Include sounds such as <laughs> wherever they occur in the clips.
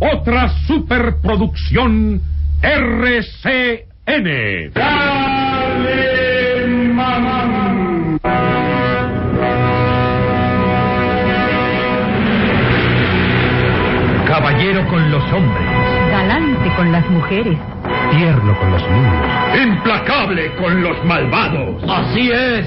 Otra superproducción RCN. Caballero con los hombres, Galante con las mujeres. tierno con los niños, implacable con los malvados. Así es.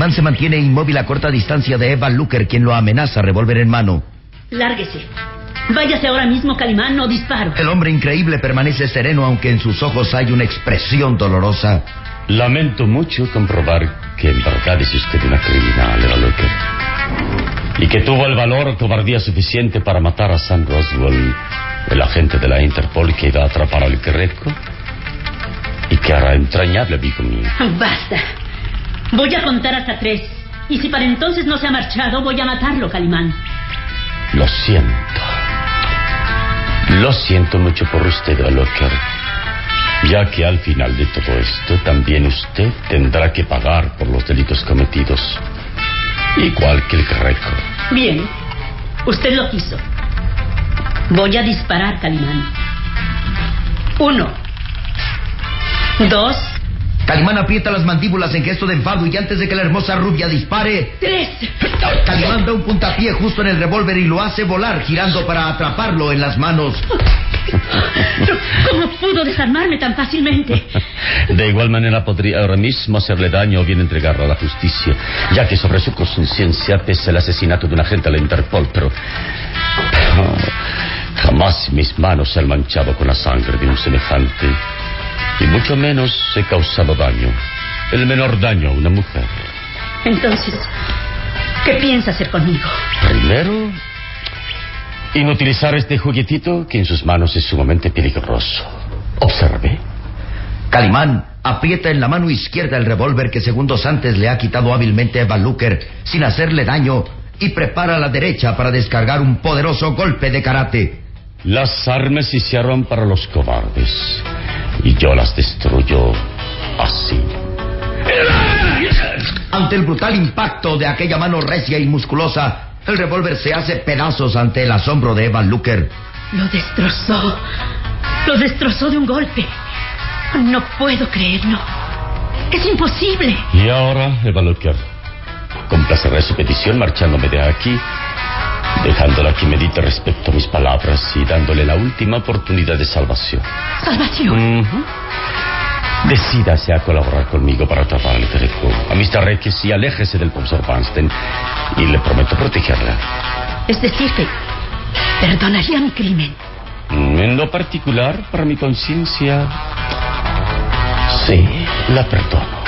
Calimán se mantiene inmóvil a corta distancia de Eva Luker, quien lo amenaza, revólver en mano. Lárguese. Váyase ahora mismo, Calimán, no disparo. El hombre increíble permanece sereno, aunque en sus ojos hay una expresión dolorosa. Lamento mucho comprobar que en verdad es usted una criminal, Eva Luker. Y que tuvo el valor o cobardía suficiente para matar a Sam Roswell, el agente de la Interpol que iba a atrapar al Greco. Y que hará entrañable amigo mío. Basta. Voy a contar hasta tres. Y si para entonces no se ha marchado, voy a matarlo, Calimán. Lo siento. Lo siento mucho por usted, Eva Luker. Ya que al final de todo esto, también usted tendrá que pagar por los delitos cometidos. Igual que el Greco. Bien. Usted lo quiso. Voy a disparar, Calimán. Uno. Dos. Calimán aprieta las mandíbulas en gesto de enfado y antes de que la hermosa rubia dispare, Tres. Calimán da un puntapié justo en el revólver y lo hace volar, girando para atraparlo en las manos. ¿Cómo pudo desarmarme tan fácilmente? De igual manera podría ahora mismo hacerle daño o bien entregarlo a la justicia, ya que sobre su conciencia pesa el asesinato de un agente de la Interpol, pero... pero jamás mis manos se han manchado con la sangre de un semejante, y mucho menos he causado daño, el menor daño a una mujer. Entonces, ¿qué piensa hacer conmigo? Primero, inutilizar este juguetito que en sus manos es sumamente peligroso. Observe. Calimán aprieta en la mano izquierda el revólver que segundos antes le ha quitado hábilmente a Eva Luker sin hacerle daño y prepara la derecha para descargar un poderoso golpe de karate. Las armas se hicieron para los cobardes y yo las destruyo así. Ante el brutal impacto de aquella mano recia y musculosa, el revólver se hace pedazos ante el asombro de Eva Luker. Lo destrozó. Lo destrozó de un golpe. No puedo creerlo. Es imposible. Y ahora, Eva Luker, complaceré su petición marchándome de aquí, dejándola que medite respecto a mis palabras y dándole la última oportunidad de salvación. ¿Salvación? Ujú. Decídase a colaborar conmigo para atrapar al Greco, a Mr. Rex y aléjese del profesor Vansten y le prometo protegerla. Es decir, que perdonaría mi crimen. En lo particular, para mi conciencia, sí, la perdono.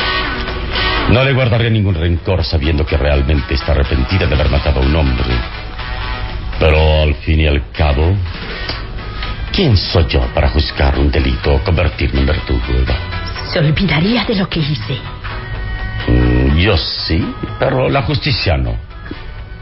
No le guardaré ningún rencor sabiendo que realmente está arrepentida de haber matado a un hombre. Pero al fin y al cabo, ¿quién soy yo para juzgar un delito o convertirme en verdugo? Se olvidaría de lo que hice. Mm, Yo sí, pero la justicia no.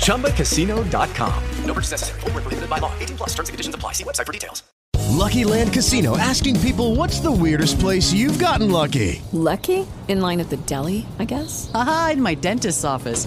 ChumbaCasino.com. No purchase necessary. Void were prohibited by law. 18 plus terms and conditions apply. See website for details. Lucky Land Casino asking people what's the weirdest place you've gotten lucky? Lucky? In line at the deli, I guess? Aha, in my dentist's office.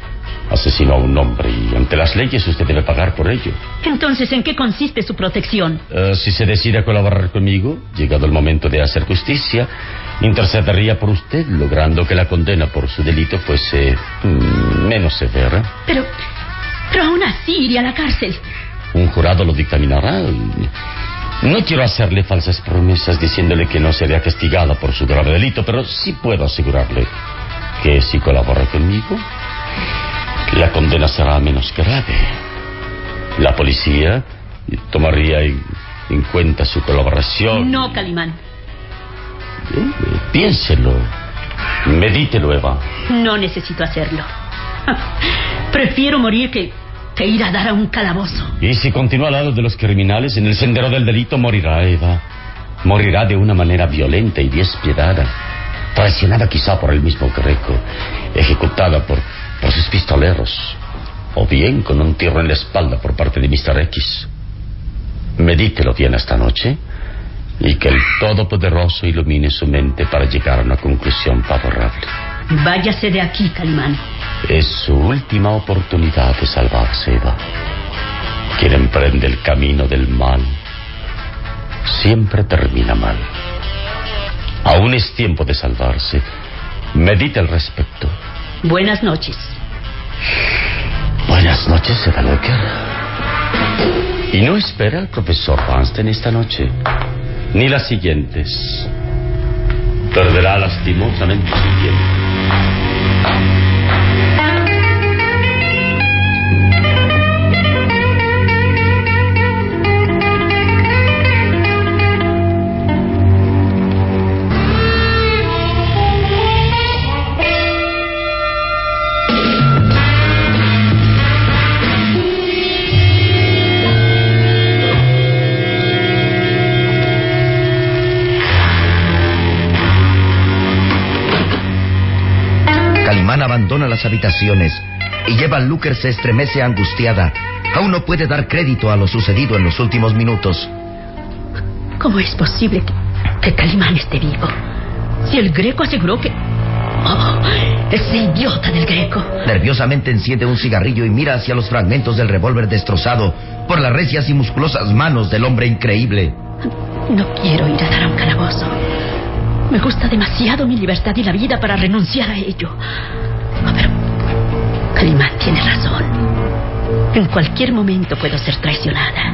Asesinó a un hombre y ante las leyes usted debe pagar por ello. Entonces, ¿en qué consiste su protección? Eh, si se decide a colaborar conmigo, llegado el momento de hacer justicia, intercedería por usted, logrando que la condena por su delito fuese mm, menos severa. Pero, pero aún así iría a la cárcel. Un jurado lo dictaminará. No quiero hacerle falsas promesas diciéndole que no será castigada por su grave delito, pero sí puedo asegurarle que si colabora conmigo, la condena será menos grave. La policía tomaría en, en cuenta su colaboración. No, Calimán. Eh, piénselo. Medítelo, Eva. No necesito hacerlo. <laughs> Prefiero morir que, que ir a dar a un calabozo. Y si continúa al lado de los criminales en el sendero del delito, morirá, Eva. Morirá de una manera violenta y despiadada. Traicionada quizá por el mismo Greco. Ejecutada por, sus pistoleros. O bien con un tiro en la espalda por parte de Mr. X. Medítelo bien esta noche y que el Todopoderoso ilumine su mente para llegar a una conclusión favorable. Váyase de aquí, Calimán. Es su última oportunidad de salvarse, Eva. Quien emprende el camino del mal siempre termina mal. Aún es tiempo de salvarse. Medite al respecto. Buenas noches. Buenas noches, Locker. Y no espera al profesor Vansten esta noche, ni las siguientes. Perderá lastimosamente su tiempo. Abandona las habitaciones y Eva Luker se estremece angustiada. Aún no puede dar crédito a lo sucedido en los últimos minutos. ¿Cómo es posible que, que Calimán esté vivo? Si el greco aseguró que... Oh, ese idiota del greco. Nerviosamente enciende un cigarrillo y mira hacia los fragmentos del revólver destrozado por las recias y musculosas manos del hombre increíble. No quiero ir a dar a un calabozo. Me gusta demasiado mi libertad y la vida para renunciar a ello. Oh, pero Calimán tiene razón. En cualquier momento puedo ser traicionada.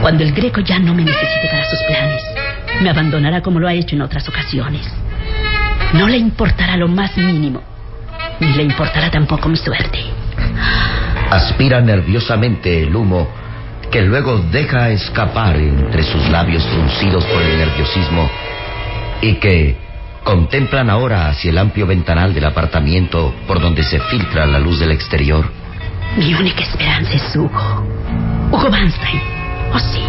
Cuando el greco ya no me necesite para sus planes, me abandonará como lo ha hecho en otras ocasiones. No le importará lo más mínimo, ni le importará tampoco mi suerte. Aspira nerviosamente el humo que luego deja escapar entre sus labios fruncidos por el nerviosismo y que contemplan ahora hacia el amplio ventanal del apartamento por donde se filtra la luz del exterior. Mi única esperanza es Hugo. Hugo Vanstein. Oh, sí.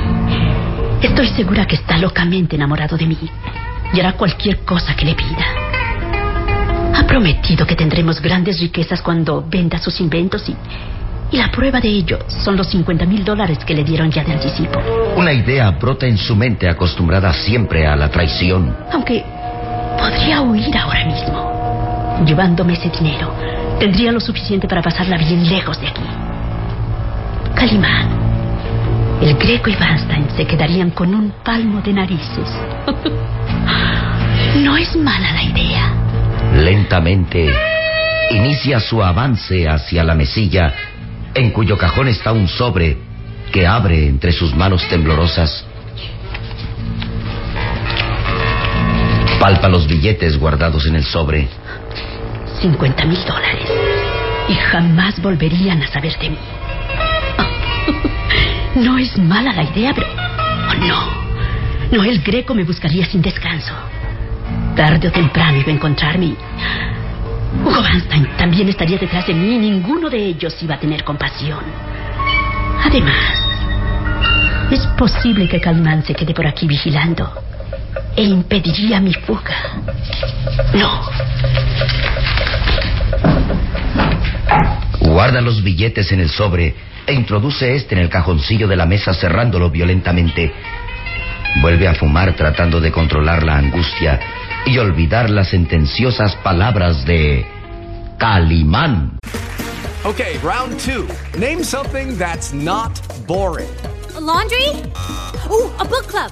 Estoy segura que está locamente enamorado de mí y hará cualquier cosa que le pida. Ha prometido que tendremos grandes riquezas cuando venda sus inventos y, y la prueba de ello son los 50 mil dólares que le dieron ya de anticipo. Una idea brota en su mente acostumbrada siempre a la traición. Aunque podría huir ahora mismo. Llevándome ese dinero, tendría lo suficiente para pasarla bien lejos de aquí. Calimán, el Greco y Vanstein se quedarían con un palmo de narices. <laughs> no es mala la idea. Lentamente inicia su avance hacia la mesilla, en cuyo cajón está un sobre que abre entre sus manos temblorosas. Palpa los billetes guardados en el sobre. 50 mil dólares. Y jamás volverían a saber de mí. <laughs> No es mala la idea, pero... Oh, no. No, el greco me buscaría sin descanso. Tarde o temprano iba a encontrarme. y Hugo Vanstein también estaría detrás de mí y ninguno de ellos iba a tener compasión. Además, es posible que Calimán se quede por aquí vigilando e impediría mi fuga. No. Guarda los billetes en el sobre e introduce este en el cajoncillo de la mesa cerrándolo violentamente. Vuelve a fumar tratando de controlar la angustia y olvidar las sentenciosas palabras de Calimán. Okay, round two. Name something that's not boring. A laundry? Ooh, a book club.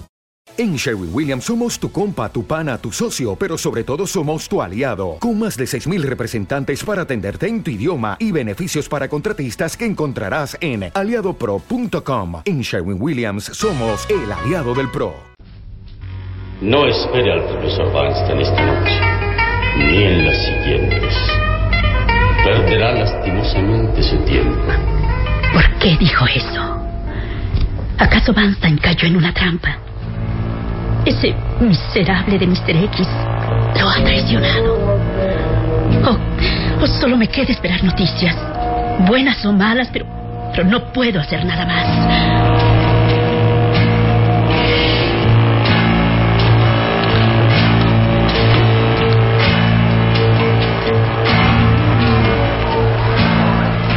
En Sherwin Williams somos tu compa, tu pana, tu socio, pero sobre todo somos tu aliado, con más de 6.000 representantes para atenderte en tu idioma y beneficios para contratistas que encontrarás en aliadopro.com. En Sherwin Williams somos el aliado del PRO. No espere al profesor Weinstein esta noche, ni en las siguientes. Perderá lastimosamente su tiempo. ¿Por qué dijo eso? ¿Acaso Vanstein cayó en una trampa? Ese miserable de Mr. X lo ha traicionado. Oh, oh, solo me queda esperar noticias. Buenas o malas, pero, pero no puedo hacer nada más.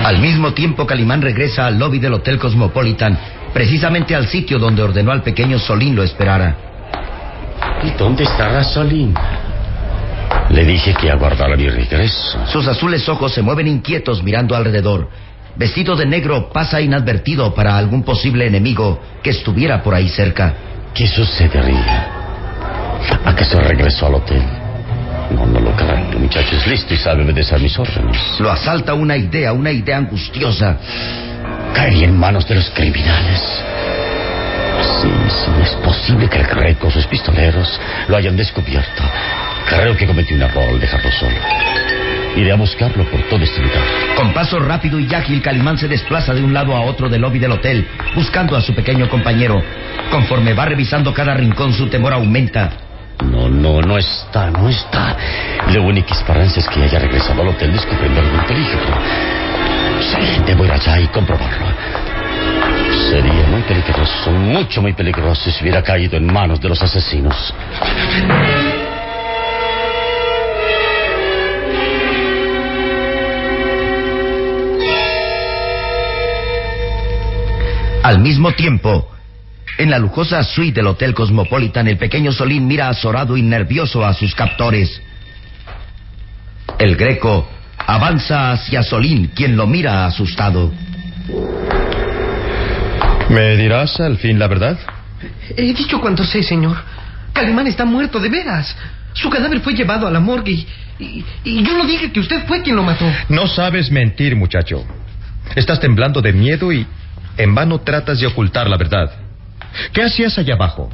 Al mismo tiempo, Calimán regresa al lobby del Hotel Cosmopolitan, precisamente al sitio donde ordenó al pequeño Solín lo esperara. ¿Y dónde estará Solín? Le dije que aguardara mi regreso. Sus azules ojos se mueven inquietos mirando alrededor. Vestido de negro, pasa inadvertido para algún posible enemigo que estuviera por ahí cerca. ¿Qué sucedería? ¿Acaso regresó al hotel? No, no lo creo. El muchacho es listo y sabe obedecer mis órdenes. Lo asalta una idea, una idea angustiosa. Caería en manos de los criminales. Sí, sí, es posible que el Greco, sus pistoleros, lo hayan descubierto. Creo que cometí un error al dejarlo solo. Iré a buscarlo por todo este lugar. Con paso rápido y ágil, Calimán se desplaza de un lado a otro del lobby del hotel, buscando a su pequeño compañero. Conforme va revisando cada rincón, su temor aumenta. No, no, no está, no está. La única esperanza es que haya regresado al hotel descubriendo algún peligro. Sí, debo ir allá y comprobarlo. Sería muy peligroso, mucho, muy peligroso si hubiera caído en manos de los asesinos. Al mismo tiempo, en la lujosa suite del Hotel Cosmopolitan, el pequeño Solín mira azorado y nervioso a sus captores. El Greco avanza hacia Solín, quien lo mira asustado. ¿Me dirás al fin la verdad? He dicho cuanto sé, señor. Calimán está muerto de veras. Su cadáver fue llevado a la morgue y, y- y yo no dije que usted fue quien lo mató. No sabes mentir, muchacho. Estás temblando de miedo y en vano tratas de ocultar la verdad. ¿Qué hacías allá abajo?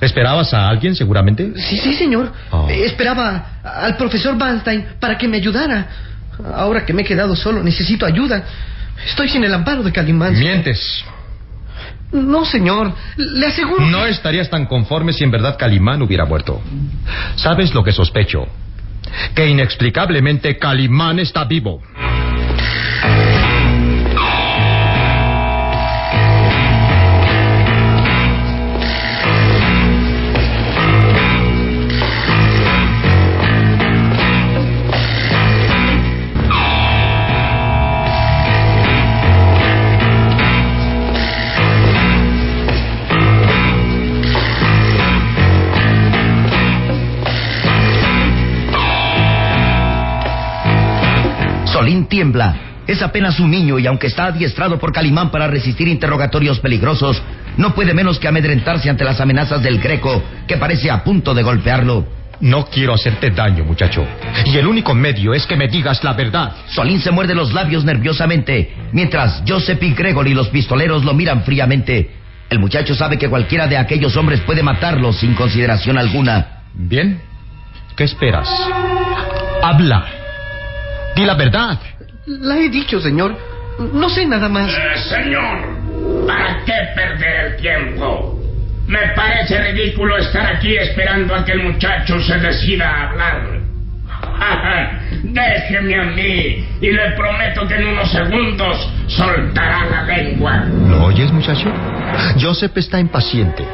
¿Esperabas a alguien, seguramente? Sí, sí, señor. Oh. Eh, Esperaba al profesor Banstein para que me ayudara. Ahora que me he quedado solo, necesito ayuda. Estoy sin el amparo de Calimán. Mientes. No, señor. Le aseguro. No estarías tan conforme si en verdad Calimán hubiera muerto. ¿Sabes lo que sospecho? Que inexplicablemente Calimán está vivo. Tiembla. Es apenas un niño y aunque está adiestrado por Calimán para resistir interrogatorios peligrosos, no puede menos que amedrentarse ante las amenazas del Greco, que parece a punto de golpearlo. No quiero hacerte daño, muchacho. Y el único medio es que me digas la verdad. Solín se muerde los labios nerviosamente, mientras Joseph y Gregory, los pistoleros, lo miran fríamente. El muchacho sabe que cualquiera de aquellos hombres puede matarlo sin consideración alguna. Bien. ¿Qué esperas? Habla. Di la verdad. La he dicho, señor. No sé nada más. Eh, señor, ¿para qué perder el tiempo? Me parece ridículo estar aquí esperando a que el muchacho se decida a hablar. <laughs> Déjeme a mí y le prometo que en unos segundos soltará la lengua. ¿Lo oyes, muchacho? Joseph está impaciente.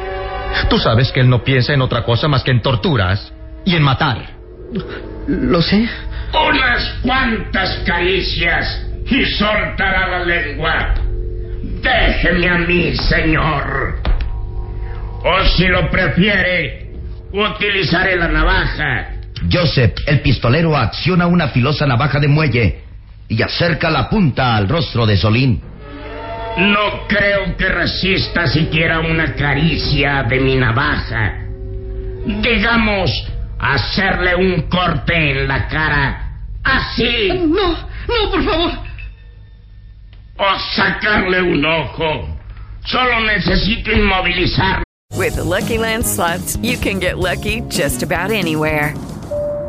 Tú sabes que él no piensa en otra cosa más que en torturas y en matar. Lo sé. Unas cuantas caricias y soltará la lengua. Déjeme a mí, señor. O si lo prefiere, utilizaré la navaja. Joseph, el pistolero, acciona una filosa navaja de muelle y acerca la punta al rostro de Solín. No creo que resista siquiera una caricia de mi navaja. Digamos, hacerle un corte en la cara. Así. No, no, por favor. O sacarle un ojo. Solo necesito inmovilizar. With the Lucky Land slots, you can get lucky just about anywhere.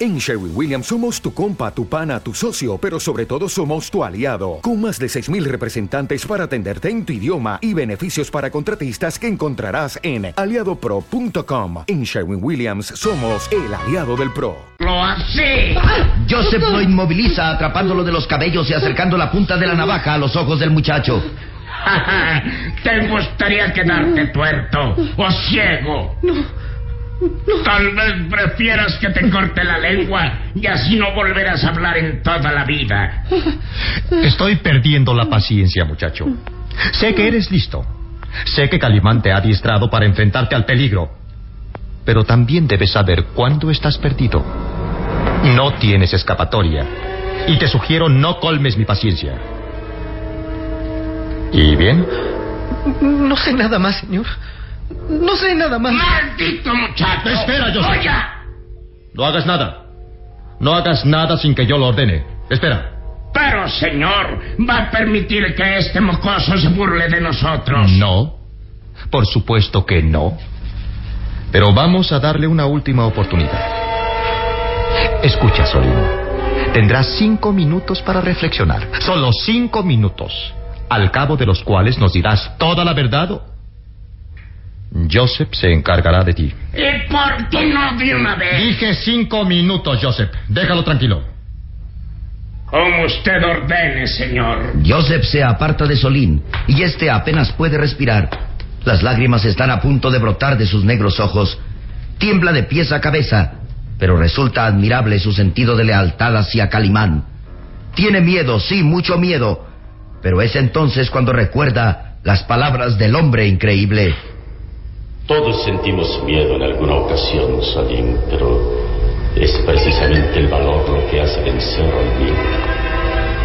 En Sherwin Williams somos tu compa, tu pana, tu socio, pero sobre todo somos tu aliado, con más de 6.000 representantes para atenderte en tu idioma y beneficios para contratistas que encontrarás en aliadopro.com. En Sherwin Williams somos el aliado del PRO. ¡Lo así! Joseph lo inmoviliza atrapándolo de los cabellos y acercando la punta de la navaja a los ojos del muchacho. <laughs> ¿Te gustaría quedarte tuerto o ciego? No, Tal vez prefieras que te corte la lengua y así no volverás a hablar en toda la vida. Estoy perdiendo la paciencia, muchacho. Sé que eres listo. Sé que Calimán te ha adiestrado para enfrentarte al peligro. Pero también debes saber cuándo estás perdido. No tienes escapatoria. Y te sugiero no colmes mi paciencia. ¿Y bien? No sé nada más, señor. No sé nada más. ¡Maldito muchacho! Espera, Joseph. ¡Oiga! No hagas nada. No hagas nada sin que yo lo ordene. Espera. Pero, señor, va a permitir que este mocoso se burle de nosotros. No. Por supuesto que no. Pero vamos a darle una última oportunidad. Escucha, Solín. Tendrás cinco minutos para reflexionar. Solo cinco minutos. Al cabo de los cuales nos dirás toda la verdad. Joseph se encargará de ti. ¿Y por qué no de una vez? Dije cinco minutos, Joseph. Déjalo tranquilo. Como usted ordene, señor. Joseph se aparta de Solín y este apenas puede respirar. Las lágrimas están a punto de brotar de sus negros ojos. Tiembla de pies a cabeza, pero resulta admirable su sentido de lealtad hacia Calimán. Tiene miedo, sí, mucho miedo, pero es entonces cuando recuerda las palabras del hombre increíble. Todos sentimos miedo en alguna ocasión, Salim, pero es precisamente el valor lo que hace vencer al miedo.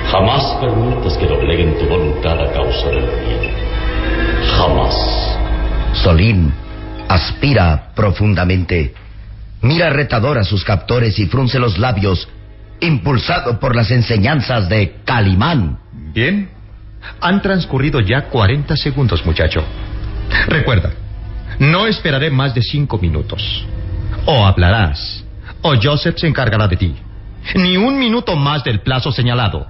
Jamás permitas que dobleguen tu voluntad a causa del miedo. Jamás. Solín aspira profundamente. Mira retador a sus captores y frunce los labios, impulsado por las enseñanzas de Calimán. Bien. Han transcurrido ya 40 segundos, muchacho. Recuerda, no esperaré más de cinco minutos. O hablarás, o Joseph se encargará de ti. Ni un minuto más del plazo señalado.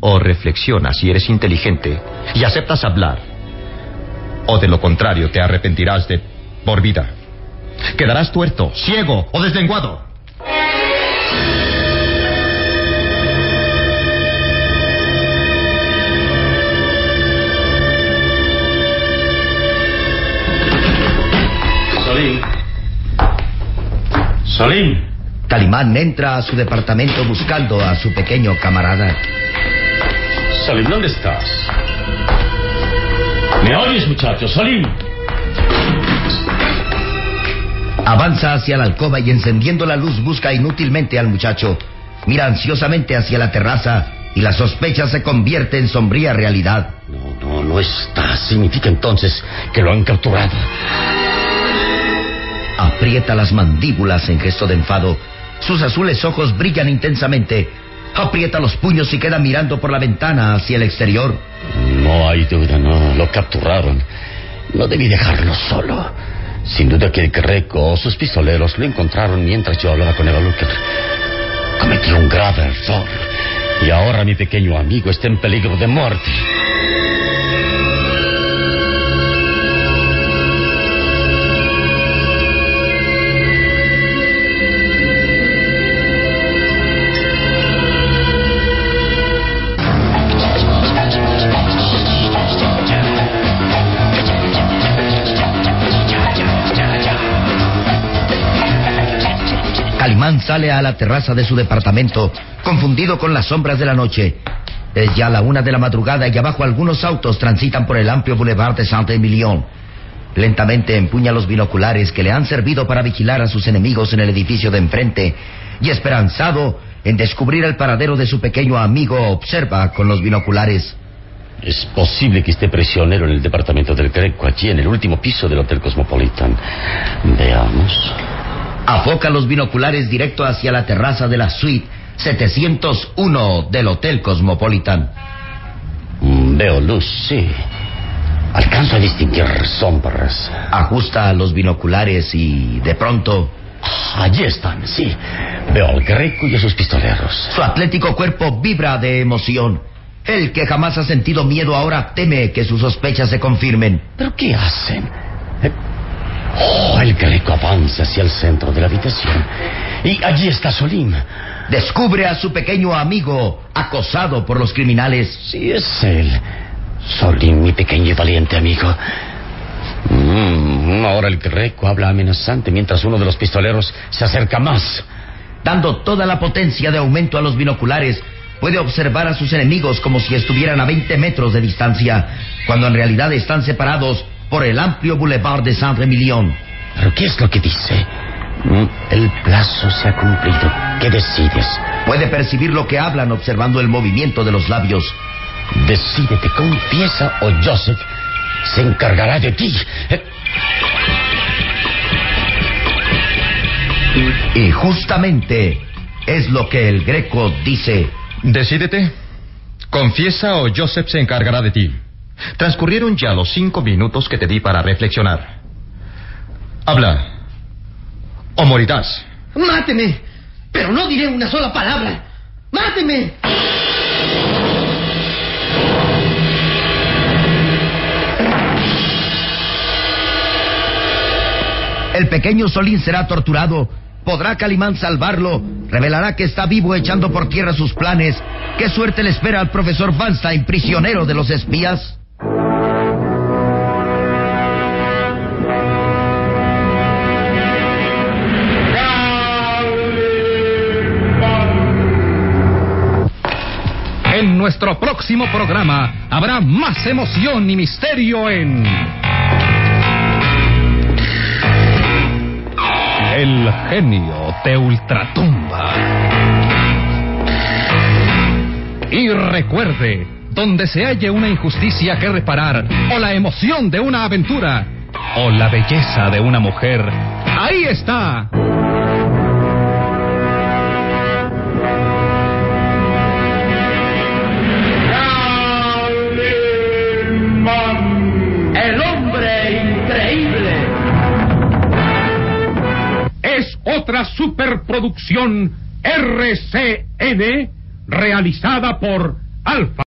O reflexiona si eres inteligente y aceptas hablar. O de lo contrario te arrepentirás de por vida. Quedarás tuerto, ciego o deslenguado. Salim. Salim. Calimán entra a su departamento buscando a su pequeño camarada. Salim, ¿dónde estás? ¿Me oyes, muchacho? Salim. Avanza hacia la alcoba y encendiendo la luz busca inútilmente al muchacho. Mira ansiosamente hacia la terraza y la sospecha se convierte en sombría realidad. No, no, no está. Significa entonces que lo han capturado. Aprieta las mandíbulas en gesto de enfado. Sus azules ojos brillan intensamente. Aprieta los puños y queda mirando por la ventana hacia el exterior. No hay duda, no. Lo capturaron. No debí dejarlo solo. Sin duda que el Greco o sus pistoleros lo encontraron mientras yo hablaba con Eva Luker. Cometí un grave error. Y ahora mi pequeño amigo está en peligro de muerte. Calimán sale a la terraza de su departamento, confundido con las sombras de la noche. Es ya la una de la madrugada y abajo algunos autos transitan por el amplio boulevard de Saint-Emilion. Lentamente empuña los binoculares que le han servido para vigilar a sus enemigos en el edificio de enfrente y esperanzado en descubrir el paradero de su pequeño amigo observa con los binoculares. Es posible que esté prisionero en el departamento del Greco, allí en el último piso del Hotel Cosmopolitan. Veamos. Afoca los binoculares directo hacia la terraza de la suite 701 del Hotel Cosmopolitan. Mm, Veo luz, sí. Alcanzo a distinguir sombras. Ajusta los binoculares y de pronto Allí están, sí. Veo al Greco y a sus pistoleros. su atlético cuerpo vibra de emoción. El que jamás ha sentido miedo ahora teme que sus sospechas se confirmen. ¿Pero qué hacen? Oh, el Greco avanza hacia el centro de la habitación. Y allí está Solim. Descubre a su pequeño amigo acosado por los criminales. Sí, es él. Solim, mi pequeño y valiente amigo. Mm, ahora el Greco habla amenazante mientras uno de los pistoleros se acerca más. Dando toda la potencia de aumento a los binoculares, puede observar a sus enemigos como si estuvieran a 20 metros de distancia, cuando en realidad están separados por el amplio boulevard de Saint-Emilion. ¿Pero qué es lo que dice? Mm, El plazo se ha cumplido. ¿Qué decides? Puede percibir lo que hablan observando el movimiento de los labios. Decídete, confiesa o Joseph se encargará de ti. Y justamente es lo que el Greco dice. Decídete. Confiesa o Joseph se encargará de ti. Transcurrieron ya los cinco minutos que te di para reflexionar. Habla. O morirás. ¡Máteme! Pero no diré una sola palabra. ¡Máteme! El pequeño Solín será torturado. ¿Podrá Calimán salvarlo? ¿Revelará que está vivo echando por tierra sus planes? ¿Qué suerte le espera al profesor Vanstein, prisionero de los espías? En nuestro próximo programa habrá más emoción y misterio en. El genio de Ultratumba. Y recuerde, donde se halle una injusticia que reparar, o la emoción de una aventura, o la belleza de una mujer, ahí está. Increíble. Es otra superproducción RCN realizada por Alfa.